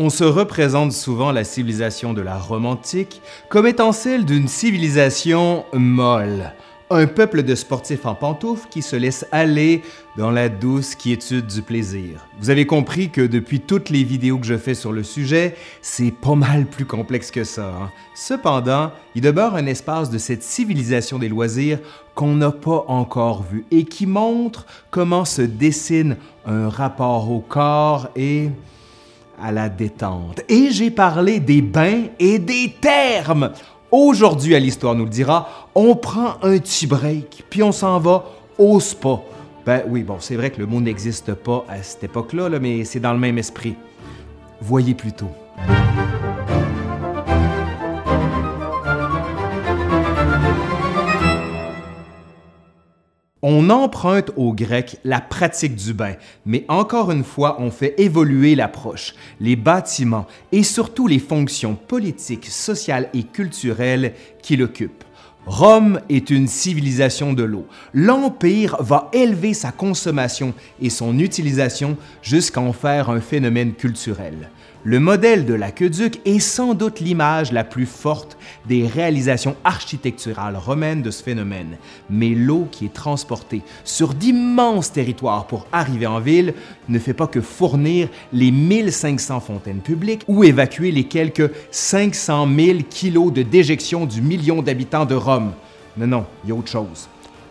On se représente souvent la civilisation de la Rome antique comme étant celle d'une civilisation molle, un peuple de sportifs en pantoufles qui se laisse aller dans la douce quiétude du plaisir. Vous avez compris que depuis toutes les vidéos que je fais sur le sujet, c'est pas mal plus complexe que ça. hein. Cependant, il demeure un espace de cette civilisation des loisirs qu'on n'a pas encore vu et qui montre comment se dessine un rapport au corps et à la détente. Et j'ai parlé des bains et des termes. Aujourd'hui, à l'Histoire nous le dira, on prend un petit break, puis on s'en va au spa. Ben oui, bon, c'est vrai que le mot n'existe pas à cette époque-là, là, mais c'est dans le même esprit. Voyez plutôt. On emprunte aux Grecs la pratique du bain, mais encore une fois, on fait évoluer l'approche, les bâtiments et surtout les fonctions politiques, sociales et culturelles qui l'occupent. Rome est une civilisation de l'eau. L'Empire va élever sa consommation et son utilisation jusqu'à en faire un phénomène culturel. Le modèle de l'aqueduc est sans doute l'image la plus forte des réalisations architecturales romaines de ce phénomène, mais l'eau qui est transportée sur d'immenses territoires pour arriver en ville ne fait pas que fournir les 1500 fontaines publiques ou évacuer les quelques 500 000 kilos de déjection du million d'habitants de Rome. Non, non, il y a autre chose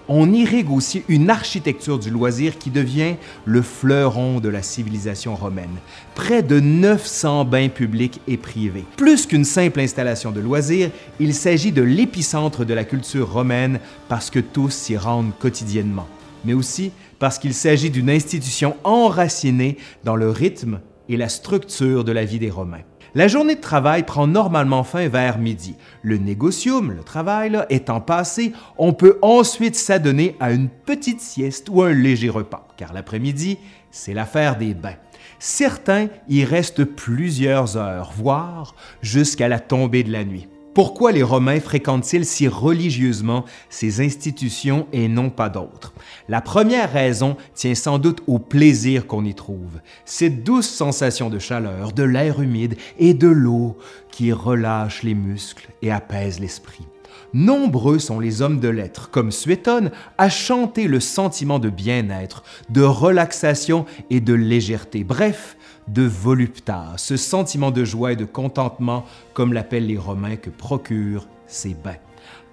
on irrigue aussi une architecture du loisir qui devient le fleuron de la civilisation romaine. Près de 900 bains publics et privés. Plus qu'une simple installation de loisirs, il s'agit de l'épicentre de la culture romaine parce que tous s'y rendent quotidiennement, mais aussi parce qu'il s'agit d'une institution enracinée dans le rythme et la structure de la vie des Romains. La journée de travail prend normalement fin vers midi. Le négocium, le travail, étant passé, on peut ensuite s'adonner à une petite sieste ou un léger repas, car l'après-midi, c'est l'affaire des bains. Certains y restent plusieurs heures, voire jusqu'à la tombée de la nuit. Pourquoi les Romains fréquentent-ils si religieusement ces institutions et non pas d'autres? La première raison tient sans doute au plaisir qu'on y trouve. Cette douce sensation de chaleur, de l'air humide et de l'eau qui relâche les muscles et apaise l'esprit. Nombreux sont les hommes de lettres, comme Suétone, à chanter le sentiment de bien-être, de relaxation et de légèreté. Bref, de voluptas, ce sentiment de joie et de contentement, comme l'appellent les Romains, que procurent ces bains.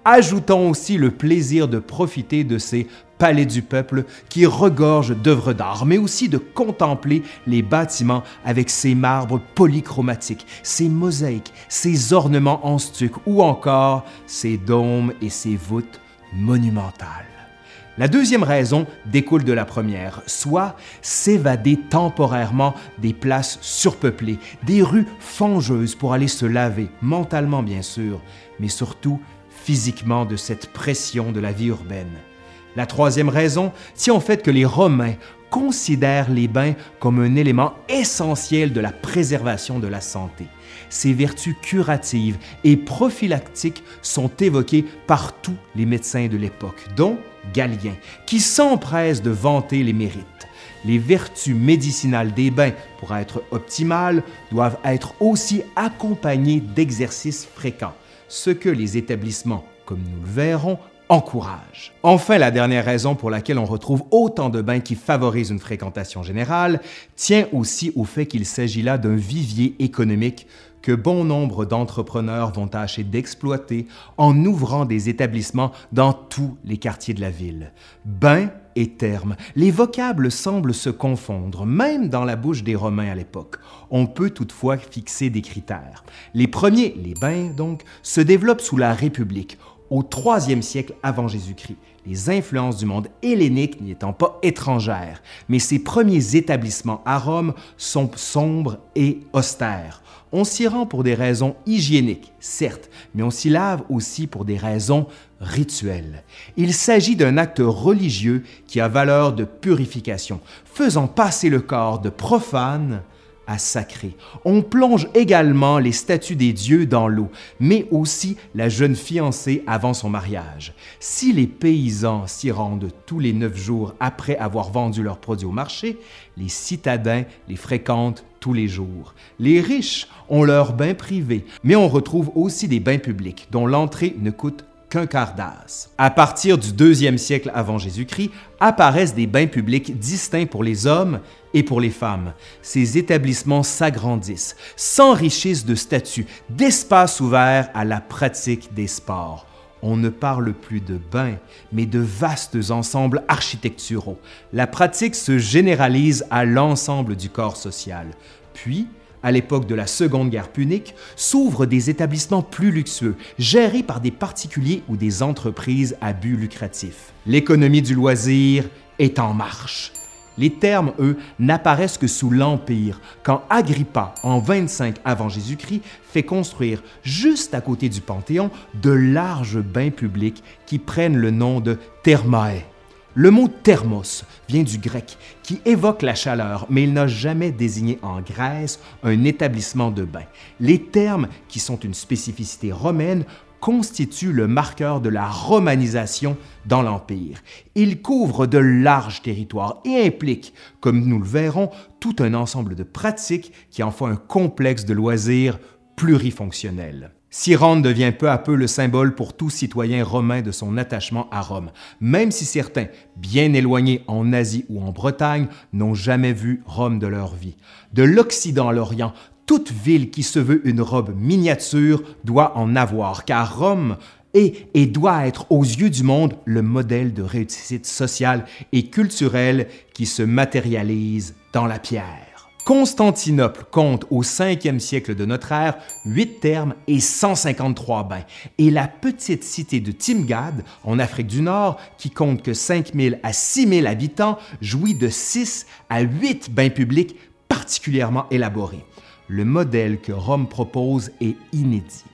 Ajoutons aussi le plaisir de profiter de ces palais du peuple qui regorgent d'œuvres d'art, mais aussi de contempler les bâtiments avec ces marbres polychromatiques, ces mosaïques, ces ornements en stuc ou encore ces dômes et ces voûtes monumentales. La deuxième raison découle de la première, soit s'évader temporairement des places surpeuplées, des rues fangeuses pour aller se laver, mentalement bien sûr, mais surtout physiquement de cette pression de la vie urbaine. La troisième raison tient au fait que les Romains considèrent les bains comme un élément essentiel de la préservation de la santé. Ces vertus curatives et prophylactiques sont évoquées par tous les médecins de l'époque, dont Galien, qui s'empresse de vanter les mérites. Les vertus médicinales des bains, pour être optimales, doivent être aussi accompagnées d'exercices fréquents, ce que les établissements, comme nous le verrons, encouragent. Enfin, la dernière raison pour laquelle on retrouve autant de bains qui favorisent une fréquentation générale tient aussi au fait qu'il s'agit là d'un vivier économique que bon nombre d'entrepreneurs vont tâcher d'exploiter en ouvrant des établissements dans tous les quartiers de la ville. Bain et terme, les vocables semblent se confondre, même dans la bouche des Romains à l'époque. On peut toutefois fixer des critères. Les premiers, les bains donc, se développent sous la République, au IIIe siècle avant Jésus-Christ, les influences du monde hellénique n'y étant pas étrangères, mais ces premiers établissements à Rome sont sombres et austères. On s'y rend pour des raisons hygiéniques, certes, mais on s'y lave aussi pour des raisons rituelles. Il s'agit d'un acte religieux qui a valeur de purification, faisant passer le corps de profane à sacrer. On plonge également les statues des dieux dans l'eau, mais aussi la jeune fiancée avant son mariage. Si les paysans s'y rendent tous les neuf jours après avoir vendu leurs produits au marché, les citadins les fréquentent tous les jours. Les riches ont leurs bains privés, mais on retrouve aussi des bains publics dont l'entrée ne coûte qu'un. À partir du deuxième siècle avant Jésus-Christ, apparaissent des bains publics distincts pour les hommes et pour les femmes. Ces établissements s'agrandissent, s'enrichissent de statuts, d'espaces ouverts à la pratique des sports. On ne parle plus de bains, mais de vastes ensembles architecturaux. La pratique se généralise à l'ensemble du corps social. Puis, à l'époque de la Seconde Guerre punique, s'ouvrent des établissements plus luxueux, gérés par des particuliers ou des entreprises à but lucratif. L'économie du loisir est en marche. Les termes, eux, n'apparaissent que sous l'Empire, quand Agrippa, en 25 avant Jésus-Christ, fait construire juste à côté du Panthéon de larges bains publics qui prennent le nom de thermae. Le mot thermos vient du grec, qui évoque la chaleur, mais il n'a jamais désigné en Grèce un établissement de bain. Les termes, qui sont une spécificité romaine, constitue le marqueur de la romanisation dans l'Empire. Il couvre de larges territoires et implique, comme nous le verrons, tout un ensemble de pratiques qui en font un complexe de loisirs plurifonctionnel. Cyrane devient peu à peu le symbole pour tout citoyen romain de son attachement à Rome, même si certains, bien éloignés en Asie ou en Bretagne, n'ont jamais vu Rome de leur vie. De l'Occident à l'Orient, toute ville qui se veut une robe miniature doit en avoir, car Rome est et doit être aux yeux du monde le modèle de réussite sociale et culturelle qui se matérialise dans la pierre. Constantinople compte au 5e siècle de notre ère 8 thermes et 153 bains, et la petite cité de Timgad, en Afrique du Nord, qui compte que 5000 à 6000 habitants, jouit de 6 à 8 bains publics particulièrement élaborés le modèle que Rome propose est inédit.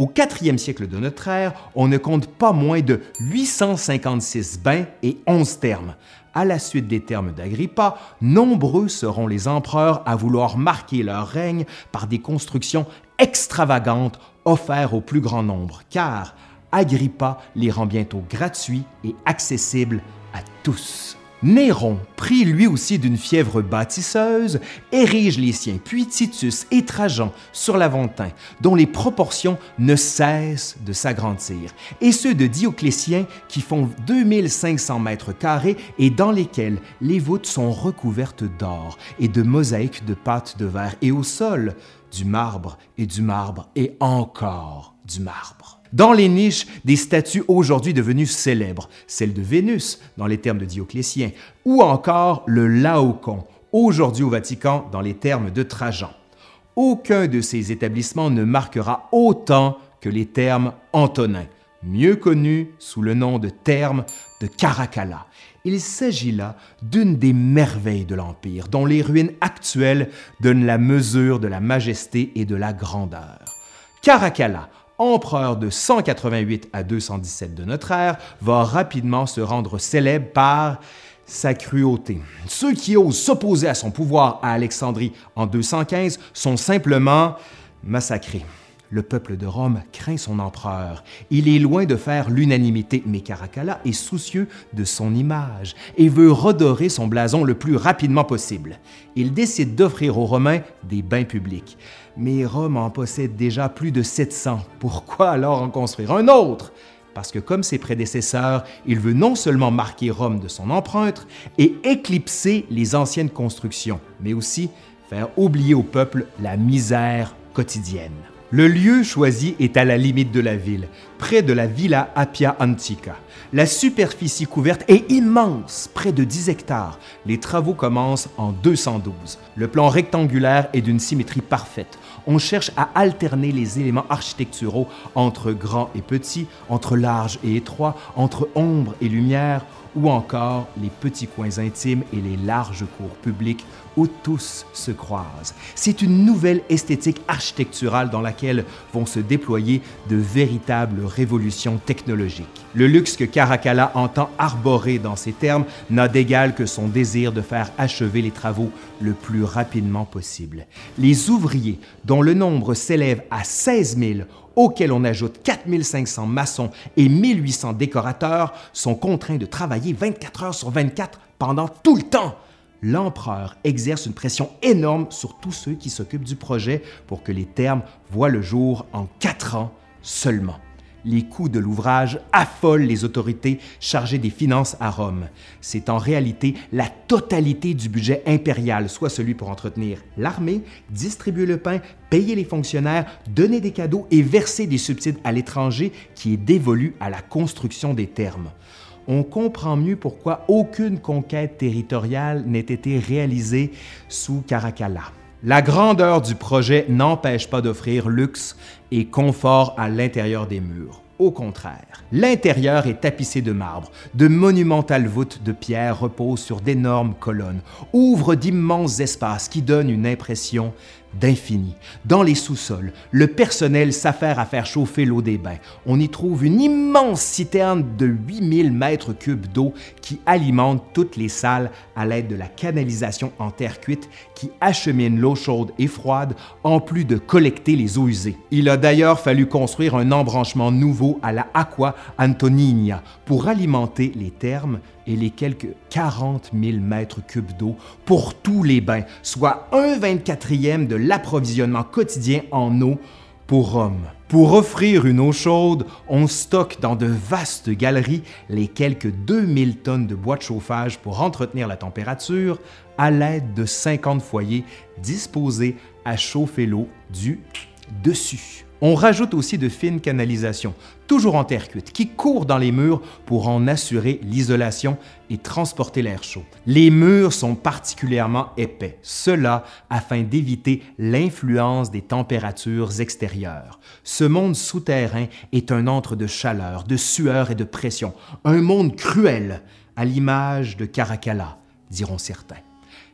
Au 4e siècle de notre ère, on ne compte pas moins de 856 bains et 11 thermes. À la suite des termes d'Agrippa, nombreux seront les empereurs à vouloir marquer leur règne par des constructions extravagantes offertes au plus grand nombre, car Agrippa les rend bientôt gratuits et accessibles à tous. Néron, pris lui aussi d'une fièvre bâtisseuse, érige les siens, puis Titus et Trajan sur l'Aventin, dont les proportions ne cessent de s'agrandir, et ceux de Dioclétien qui font 2500 mètres carrés et dans lesquels les voûtes sont recouvertes d'or et de mosaïques de pâte de verre, et au sol, du marbre et du marbre et encore du marbre. Dans les niches, des statues aujourd'hui devenues célèbres, celle de Vénus, dans les termes de Dioclétien, ou encore le Laocoon, aujourd'hui au Vatican, dans les termes de Trajan. Aucun de ces établissements ne marquera autant que les termes antonins, mieux connus sous le nom de termes de Caracalla. Il s'agit là d'une des merveilles de l'Empire, dont les ruines actuelles donnent la mesure de la majesté et de la grandeur. Caracalla, empereur de 188 à 217 de notre ère, va rapidement se rendre célèbre par sa cruauté. Ceux qui osent s'opposer à son pouvoir à Alexandrie en 215 sont simplement massacrés. Le peuple de Rome craint son empereur. Il est loin de faire l'unanimité, mais Caracalla est soucieux de son image et veut redorer son blason le plus rapidement possible. Il décide d'offrir aux Romains des bains publics. Mais Rome en possède déjà plus de 700. Pourquoi alors en construire un autre? Parce que comme ses prédécesseurs, il veut non seulement marquer Rome de son empreinte et éclipser les anciennes constructions, mais aussi faire oublier au peuple la misère quotidienne. Le lieu choisi est à la limite de la ville, près de la Villa Appia Antica. La superficie couverte est immense, près de 10 hectares. Les travaux commencent en 212. Le plan rectangulaire est d'une symétrie parfaite. On cherche à alterner les éléments architecturaux entre grand et petit, entre large et étroit, entre ombre et lumière, ou encore les petits coins intimes et les larges cours publics tous se croisent. C'est une nouvelle esthétique architecturale dans laquelle vont se déployer de véritables révolutions technologiques. Le luxe que Caracalla entend arborer dans ces termes n'a d'égal que son désir de faire achever les travaux le plus rapidement possible. Les ouvriers, dont le nombre s'élève à 16 000, auxquels on ajoute 4500 maçons et 1800 décorateurs, sont contraints de travailler 24 heures sur 24 pendant tout le temps. L'empereur exerce une pression énorme sur tous ceux qui s'occupent du projet pour que les termes voient le jour en quatre ans seulement. Les coûts de l'ouvrage affolent les autorités chargées des finances à Rome. C'est en réalité la totalité du budget impérial, soit celui pour entretenir l'armée, distribuer le pain, payer les fonctionnaires, donner des cadeaux et verser des subsides à l'étranger qui est dévolu à la construction des thermes. On comprend mieux pourquoi aucune conquête territoriale n'ait été réalisée sous Caracalla. La grandeur du projet n'empêche pas d'offrir luxe et confort à l'intérieur des murs. Au contraire, l'intérieur est tapissé de marbre, de monumentales voûtes de pierre reposent sur d'énormes colonnes, ouvrent d'immenses espaces qui donnent une impression d'infini. Dans les sous-sols, le personnel s'affaire à faire chauffer l'eau des bains. On y trouve une immense citerne de 8000 mètres cubes d'eau qui alimente toutes les salles à l'aide de la canalisation en terre cuite qui achemine l'eau chaude et froide en plus de collecter les eaux usées. Il a d'ailleurs fallu construire un embranchement nouveau à la Aqua Antonina pour alimenter les thermes et les quelques 40 000 mètres cubes d'eau pour tous les bains, soit un 24e de l'approvisionnement quotidien en eau pour Rome. Pour offrir une eau chaude, on stocke dans de vastes galeries les quelques 2000 tonnes de bois de chauffage pour entretenir la température à l'aide de 50 foyers disposés à chauffer l'eau du dessus. On rajoute aussi de fines canalisations, toujours en terre cuite, qui courent dans les murs pour en assurer l'isolation et transporter l'air chaud. Les murs sont particulièrement épais, cela afin d'éviter l'influence des températures extérieures. Ce monde souterrain est un antre de chaleur, de sueur et de pression, un monde cruel, à l'image de Caracalla, diront certains.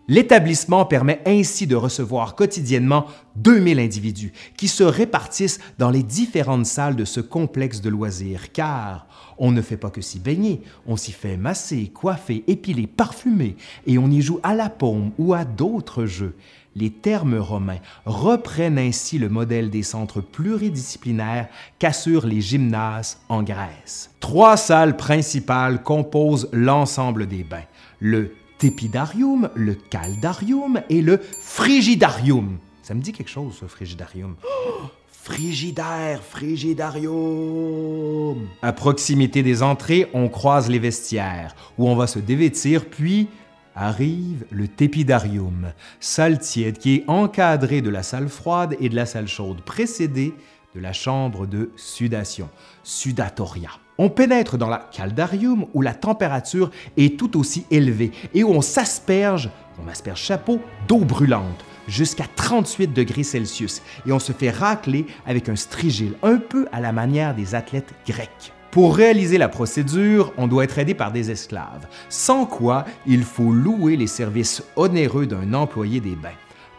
L'établissement permet ainsi de recevoir quotidiennement 2000 individus qui se répartissent dans les différentes salles de ce complexe de loisirs, car on ne fait pas que s'y baigner, on s'y fait masser, coiffer, épiler, parfumer, et on y joue à la paume ou à d'autres jeux. Les termes romains reprennent ainsi le modèle des centres pluridisciplinaires qu'assurent les gymnases en Grèce. Trois salles principales composent l'ensemble des bains. Le tépidarium, le caldarium et le frigidarium. Ça me dit quelque chose, ce frigidarium. Oh, frigidaire, frigidarium. À proximité des entrées, on croise les vestiaires, où on va se dévêtir, puis arrive le tépidarium, salle tiède qui est encadrée de la salle froide et de la salle chaude, précédée de la chambre de sudation, sudatoria. On pénètre dans la caldarium où la température est tout aussi élevée et où on s'asperge, on asperge chapeau, d'eau brûlante jusqu'à 38 degrés Celsius et on se fait racler avec un strigile, un peu à la manière des athlètes grecs. Pour réaliser la procédure, on doit être aidé par des esclaves, sans quoi il faut louer les services onéreux d'un employé des bains.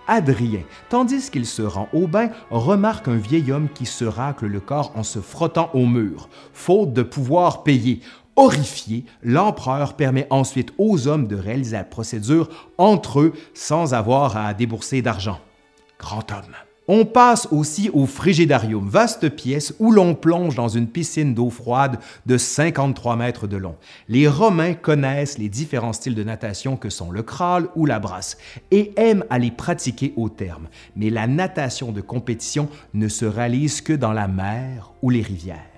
Adrien, tandis qu'il se rend au bain, remarque un vieil homme qui se racle le corps en se frottant au mur, faute de pouvoir payer. Horrifié, l'empereur permet ensuite aux hommes de réaliser la procédure entre eux sans avoir à débourser d'argent. Grand homme. On passe aussi au frigidarium, vaste pièce où l'on plonge dans une piscine d'eau froide de 53 mètres de long. Les Romains connaissent les différents styles de natation que sont le crawl ou la brasse et aiment à les pratiquer au terme. Mais la natation de compétition ne se réalise que dans la mer ou les rivières.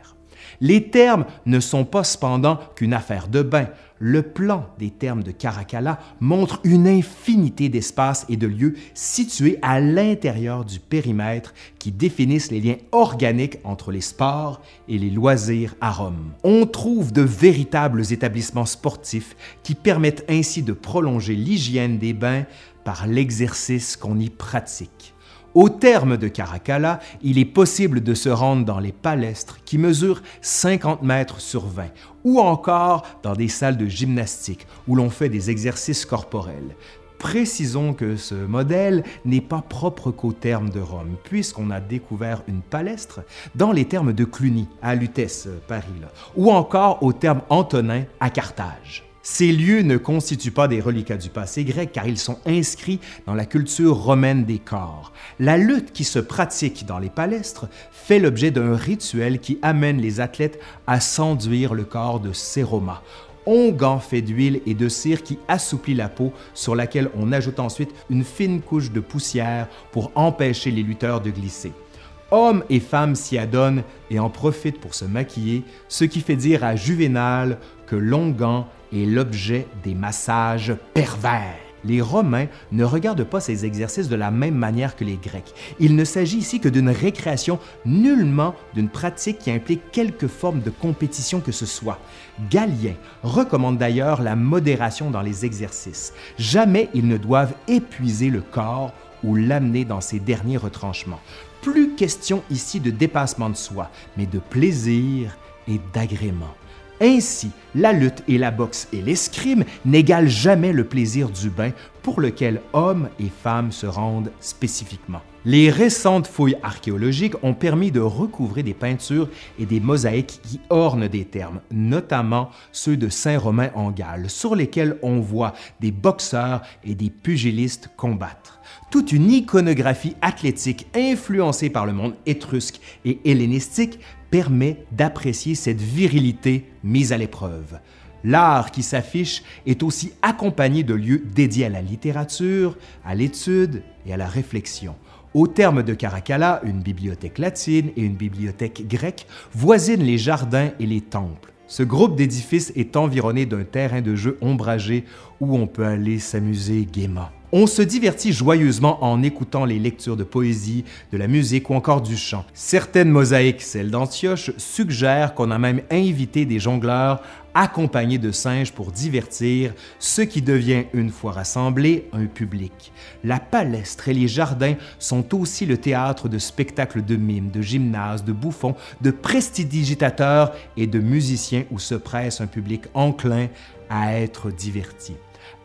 Les termes ne sont pas cependant qu'une affaire de bain. Le plan des termes de Caracalla montre une infinité d'espaces et de lieux situés à l'intérieur du périmètre qui définissent les liens organiques entre les sports et les loisirs à Rome. On trouve de véritables établissements sportifs qui permettent ainsi de prolonger l'hygiène des bains par l'exercice qu'on y pratique. Au terme de Caracalla, il est possible de se rendre dans les palestres qui mesurent 50 mètres sur 20 ou encore dans des salles de gymnastique où l'on fait des exercices corporels. Précisons que ce modèle n'est pas propre qu'aux termes de Rome, puisqu'on a découvert une palestre dans les termes de Cluny, à Lutèce, Paris, ou encore au terme antonin à Carthage. Ces lieux ne constituent pas des reliquats du passé grec car ils sont inscrits dans la culture romaine des corps. La lutte qui se pratique dans les palestres fait l'objet d'un rituel qui amène les athlètes à s'enduire le corps de séroma, onguent fait d'huile et de cire qui assouplit la peau sur laquelle on ajoute ensuite une fine couche de poussière pour empêcher les lutteurs de glisser. Hommes et femmes s'y adonnent et en profitent pour se maquiller, ce qui fait dire à Juvénal que l'onguent est l'objet des massages pervers. Les Romains ne regardent pas ces exercices de la même manière que les Grecs. Il ne s'agit ici que d'une récréation, nullement d'une pratique qui implique quelque forme de compétition que ce soit. Galien recommande d'ailleurs la modération dans les exercices. Jamais ils ne doivent épuiser le corps ou l'amener dans ses derniers retranchements. Plus question ici de dépassement de soi, mais de plaisir et d'agrément. Ainsi, la lutte et la boxe et l'escrime n'égalent jamais le plaisir du bain pour lequel hommes et femmes se rendent spécifiquement. Les récentes fouilles archéologiques ont permis de recouvrer des peintures et des mosaïques qui ornent des termes, notamment ceux de Saint-Romain en Galles, sur lesquels on voit des boxeurs et des pugilistes combattre. Toute une iconographie athlétique influencée par le monde étrusque et hellénistique permet d'apprécier cette virilité mise à l'épreuve. L'art qui s'affiche est aussi accompagné de lieux dédiés à la littérature, à l'étude et à la réflexion. Au terme de Caracalla, une bibliothèque latine et une bibliothèque grecque voisinent les jardins et les temples. Ce groupe d'édifices est environné d'un terrain de jeu ombragé où on peut aller s'amuser gaiement. On se divertit joyeusement en écoutant les lectures de poésie, de la musique ou encore du chant. Certaines mosaïques, celles d'Antioche, suggèrent qu'on a même invité des jongleurs accompagnés de singes pour divertir ce qui devient, une fois rassemblé, un public. La palestre et les jardins sont aussi le théâtre de spectacles de mimes, de gymnases, de bouffons, de prestidigitateurs et de musiciens où se presse un public enclin à être diverti.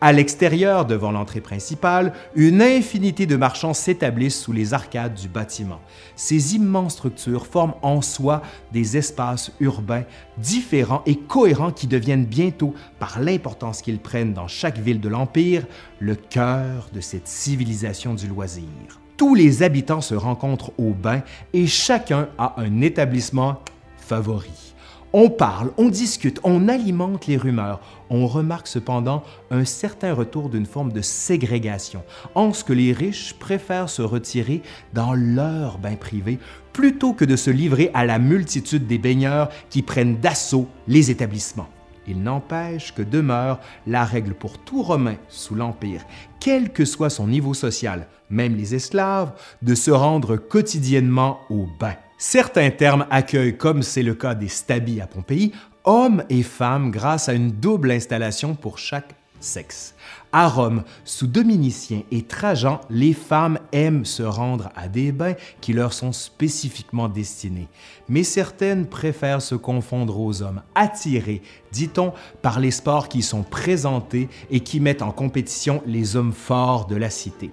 À l'extérieur, devant l'entrée principale, une infinité de marchands s'établissent sous les arcades du bâtiment. Ces immenses structures forment en soi des espaces urbains différents et cohérents qui deviennent bientôt, par l'importance qu'ils prennent dans chaque ville de l'Empire, le cœur de cette civilisation du loisir. Tous les habitants se rencontrent au bain et chacun a un établissement favori. On parle, on discute, on alimente les rumeurs. On remarque cependant un certain retour d'une forme de ségrégation, en ce que les riches préfèrent se retirer dans leur bain privé plutôt que de se livrer à la multitude des baigneurs qui prennent d'assaut les établissements. Il n'empêche que demeure la règle pour tout Romain sous l'Empire, quel que soit son niveau social, même les esclaves, de se rendre quotidiennement au bain. Certains termes accueillent, comme c'est le cas des stabis à Pompéi, hommes et femmes grâce à une double installation pour chaque sexe. À Rome, sous Dominicien et Trajan, les femmes aiment se rendre à des bains qui leur sont spécifiquement destinés. Mais certaines préfèrent se confondre aux hommes, attirés, dit-on, par les sports qui sont présentés et qui mettent en compétition les hommes forts de la cité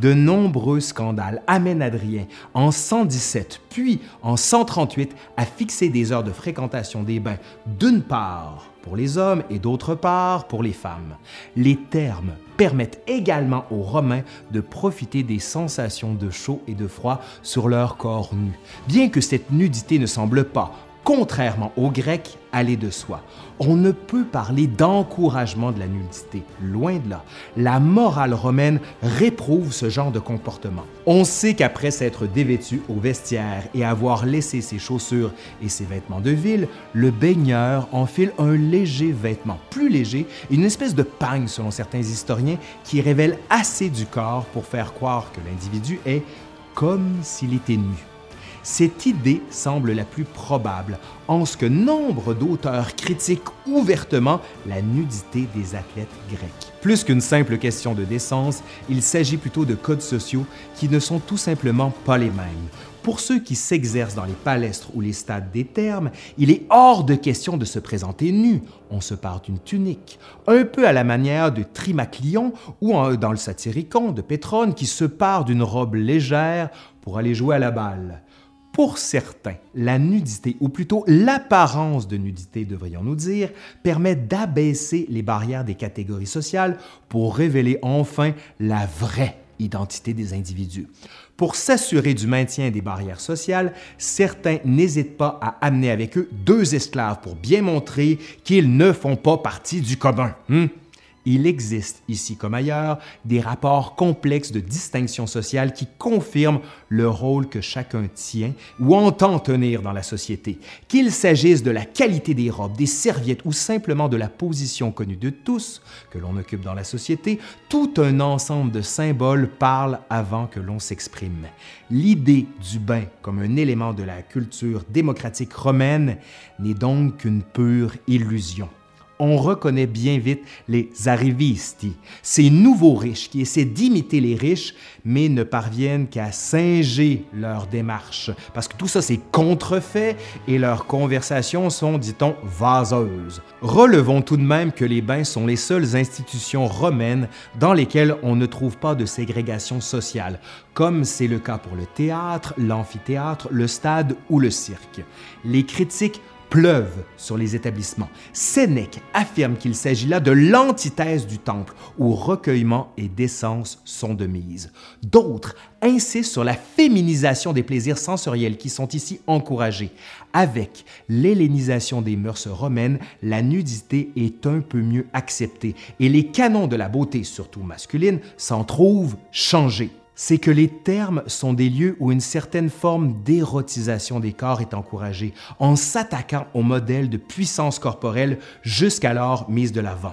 de nombreux scandales amènent Adrien en 117 puis en 138 à fixer des heures de fréquentation des bains d'une part pour les hommes et d'autre part pour les femmes. Les termes permettent également aux Romains de profiter des sensations de chaud et de froid sur leur corps nu, bien que cette nudité ne semble pas, contrairement aux Grecs, aller de soi. On ne peut parler d'encouragement de la nudité, loin de là. La morale romaine réprouve ce genre de comportement. On sait qu'après s'être dévêtu au vestiaire et avoir laissé ses chaussures et ses vêtements de ville, le baigneur enfile un léger vêtement, plus léger, une espèce de pagne selon certains historiens, qui révèle assez du corps pour faire croire que l'individu est comme s'il était nu. Cette idée semble la plus probable, en ce que nombre d'auteurs critiquent ouvertement la nudité des athlètes grecs. Plus qu'une simple question de décence, il s'agit plutôt de codes sociaux qui ne sont tout simplement pas les mêmes. Pour ceux qui s'exercent dans les palestres ou les stades des termes, il est hors de question de se présenter nu. On se part d'une tunique, un peu à la manière de Trimaclion ou dans le Satyricon de Pétrone qui se part d'une robe légère pour aller jouer à la balle. Pour certains, la nudité, ou plutôt l'apparence de nudité, devrions-nous dire, permet d'abaisser les barrières des catégories sociales pour révéler enfin la vraie identité des individus. Pour s'assurer du maintien des barrières sociales, certains n'hésitent pas à amener avec eux deux esclaves pour bien montrer qu'ils ne font pas partie du commun. Hmm? Il existe, ici comme ailleurs, des rapports complexes de distinction sociale qui confirment le rôle que chacun tient ou entend tenir dans la société. Qu'il s'agisse de la qualité des robes, des serviettes ou simplement de la position connue de tous que l'on occupe dans la société, tout un ensemble de symboles parle avant que l'on s'exprime. L'idée du bain comme un élément de la culture démocratique romaine n'est donc qu'une pure illusion on reconnaît bien vite les arrivisti, ces nouveaux riches qui essaient d'imiter les riches, mais ne parviennent qu'à singer leur démarche, parce que tout ça c'est contrefait et leurs conversations sont, dit-on, vaseuses. Relevons tout de même que les bains sont les seules institutions romaines dans lesquelles on ne trouve pas de ségrégation sociale, comme c'est le cas pour le théâtre, l'amphithéâtre, le stade ou le cirque. Les critiques pleuvent sur les établissements. Sénèque affirme qu'il s'agit là de l'antithèse du temple, où recueillement et décence sont de mise. D'autres insistent sur la féminisation des plaisirs sensoriels qui sont ici encouragés. Avec l'hellénisation des mœurs romaines, la nudité est un peu mieux acceptée et les canons de la beauté, surtout masculine, s'en trouvent changés c'est que les termes sont des lieux où une certaine forme d'érotisation des corps est encouragée, en s'attaquant au modèle de puissance corporelle jusqu'alors mise de l'avant.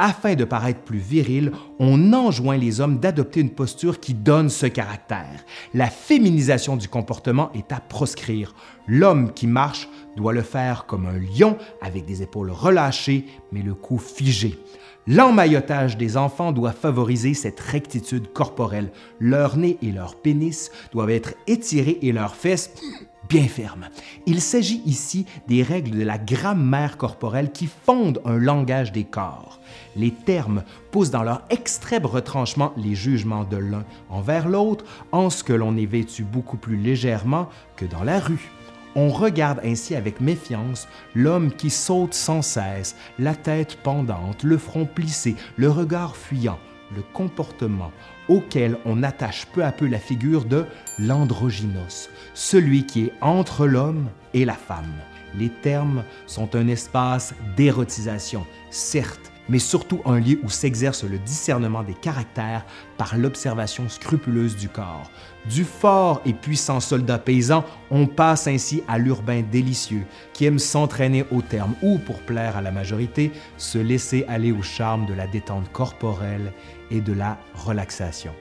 Afin de paraître plus viril, on enjoint les hommes d'adopter une posture qui donne ce caractère. La féminisation du comportement est à proscrire. L'homme qui marche doit le faire comme un lion, avec des épaules relâchées, mais le cou figé. L'emmaillotage des enfants doit favoriser cette rectitude corporelle. Leur nez et leur pénis doivent être étirés et leurs fesses bien fermes. Il s'agit ici des règles de la grammaire corporelle qui fondent un langage des corps. Les termes poussent dans leur extrême retranchement les jugements de l'un envers l'autre en ce que l'on est vêtu beaucoup plus légèrement que dans la rue. On regarde ainsi avec méfiance l'homme qui saute sans cesse, la tête pendante, le front plissé, le regard fuyant, le comportement auquel on attache peu à peu la figure de l'androgynos, celui qui est entre l'homme et la femme. Les termes sont un espace d'érotisation, certes, mais surtout un lieu où s'exerce le discernement des caractères par l'observation scrupuleuse du corps. Du fort et puissant soldat paysan, on passe ainsi à l'urbain délicieux, qui aime s'entraîner au terme ou, pour plaire à la majorité, se laisser aller au charme de la détente corporelle et de la relaxation.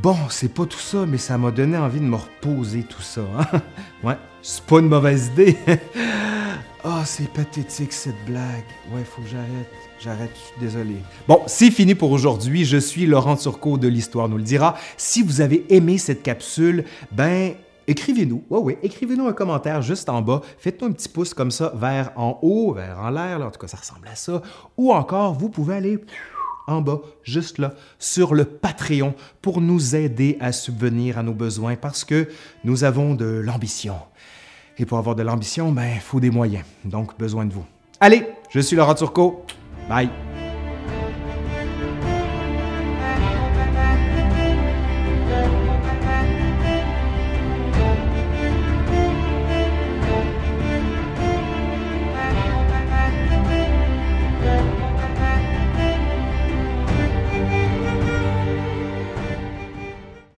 Bon, c'est pas tout ça, mais ça m'a donné envie de me reposer tout ça. Hein? Ouais, c'est pas une mauvaise idée. Ah, c'est pathétique cette blague. Ouais, faut que j'arrête. J'arrête, je suis désolé. Bon, c'est fini pour aujourd'hui. Je suis Laurent Turcot de l'Histoire nous le dira. Si vous avez aimé cette capsule, ben écrivez-nous. Ouais, ouais, écrivez-nous un commentaire juste en bas. Faites-nous un petit pouce comme ça vers en haut, vers en l'air. En tout cas, ça ressemble à ça. Ou encore, vous pouvez aller en bas, juste là, sur le Patreon pour nous aider à subvenir à nos besoins parce que nous avons de l'ambition. Et pour avoir de l'ambition, ben, il faut des moyens. Donc, besoin de vous. Allez, je suis Laurent Turcot. 拜。